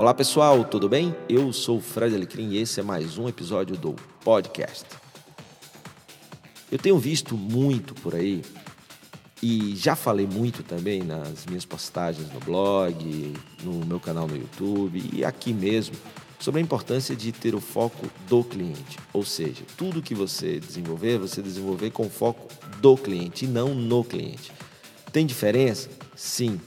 Olá pessoal, tudo bem? Eu sou o Fred Alecrim e esse é mais um episódio do podcast. Eu tenho visto muito por aí e já falei muito também nas minhas postagens no blog, no meu canal no YouTube e aqui mesmo sobre a importância de ter o foco do cliente. Ou seja, tudo que você desenvolver, você desenvolver com foco do cliente e não no cliente. Tem diferença? Sim.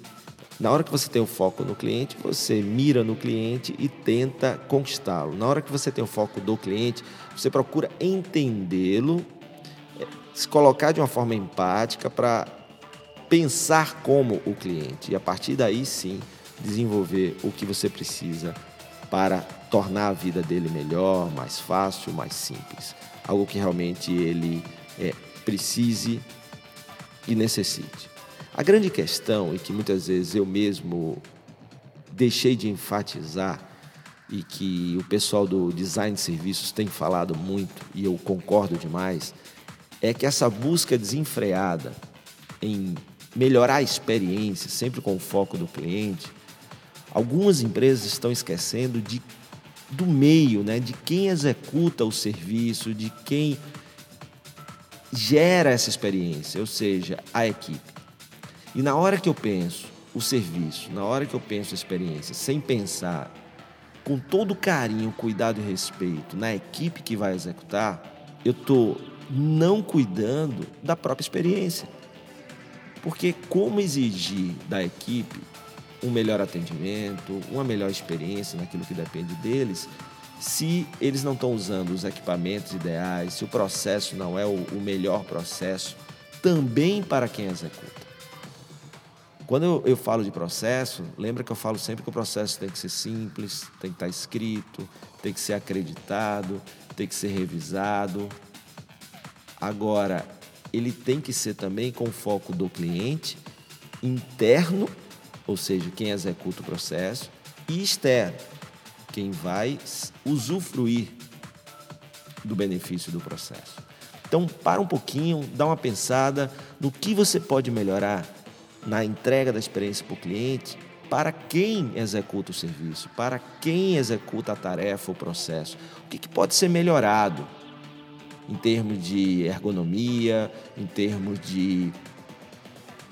Na hora que você tem o foco no cliente, você mira no cliente e tenta conquistá-lo. Na hora que você tem o foco do cliente, você procura entendê-lo, eh, se colocar de uma forma empática para pensar como o cliente e a partir daí sim desenvolver o que você precisa para tornar a vida dele melhor, mais fácil, mais simples. Algo que realmente ele é, precise e necessite. A grande questão, e que muitas vezes eu mesmo deixei de enfatizar, e que o pessoal do design de serviços tem falado muito, e eu concordo demais, é que essa busca desenfreada em melhorar a experiência, sempre com o foco do cliente, algumas empresas estão esquecendo de, do meio, né, de quem executa o serviço, de quem gera essa experiência, ou seja, a equipe. E na hora que eu penso o serviço, na hora que eu penso a experiência, sem pensar com todo carinho, cuidado e respeito na equipe que vai executar, eu estou não cuidando da própria experiência. Porque como exigir da equipe um melhor atendimento, uma melhor experiência naquilo que depende deles, se eles não estão usando os equipamentos ideais, se o processo não é o melhor processo, também para quem executa. Quando eu, eu, falo de processo, lembra que eu falo sempre que o processo tem que ser simples, tem que estar escrito, tem que ser acreditado, tem que ser revisado. Agora, ele tem que ser também com foco do cliente interno, ou seja, quem executa o processo, e externo, quem vai usufruir do benefício do processo. Então, para um pouquinho, dá uma pensada no que você pode melhorar na entrega da experiência para o cliente, para quem executa o serviço, para quem executa a tarefa, o processo. O que, que pode ser melhorado em termos de ergonomia, em termos de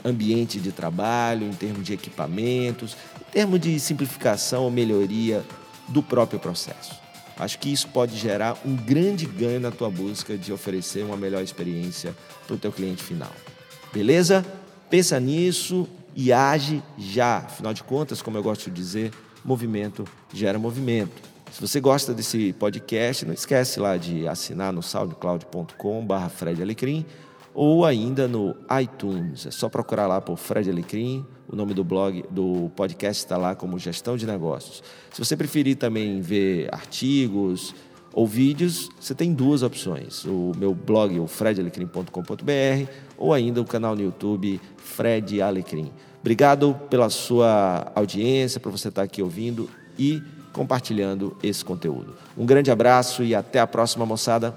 ambiente de trabalho, em termos de equipamentos, em termos de simplificação ou melhoria do próprio processo. Acho que isso pode gerar um grande ganho na tua busca de oferecer uma melhor experiência para o teu cliente final. Beleza? Pensa nisso e age já. Afinal de contas, como eu gosto de dizer, movimento gera movimento. Se você gosta desse podcast, não esquece lá de assinar no soundcloud.com.br Fred Alecrim ou ainda no iTunes. É só procurar lá por Fred Alecrim. O nome do blog, do podcast está lá como Gestão de Negócios. Se você preferir também ver artigos, ou vídeos, você tem duas opções. O meu blog, o fredalecrim.com.br, ou ainda o canal no YouTube Fred Alecrim. Obrigado pela sua audiência, por você estar aqui ouvindo e compartilhando esse conteúdo. Um grande abraço e até a próxima, moçada.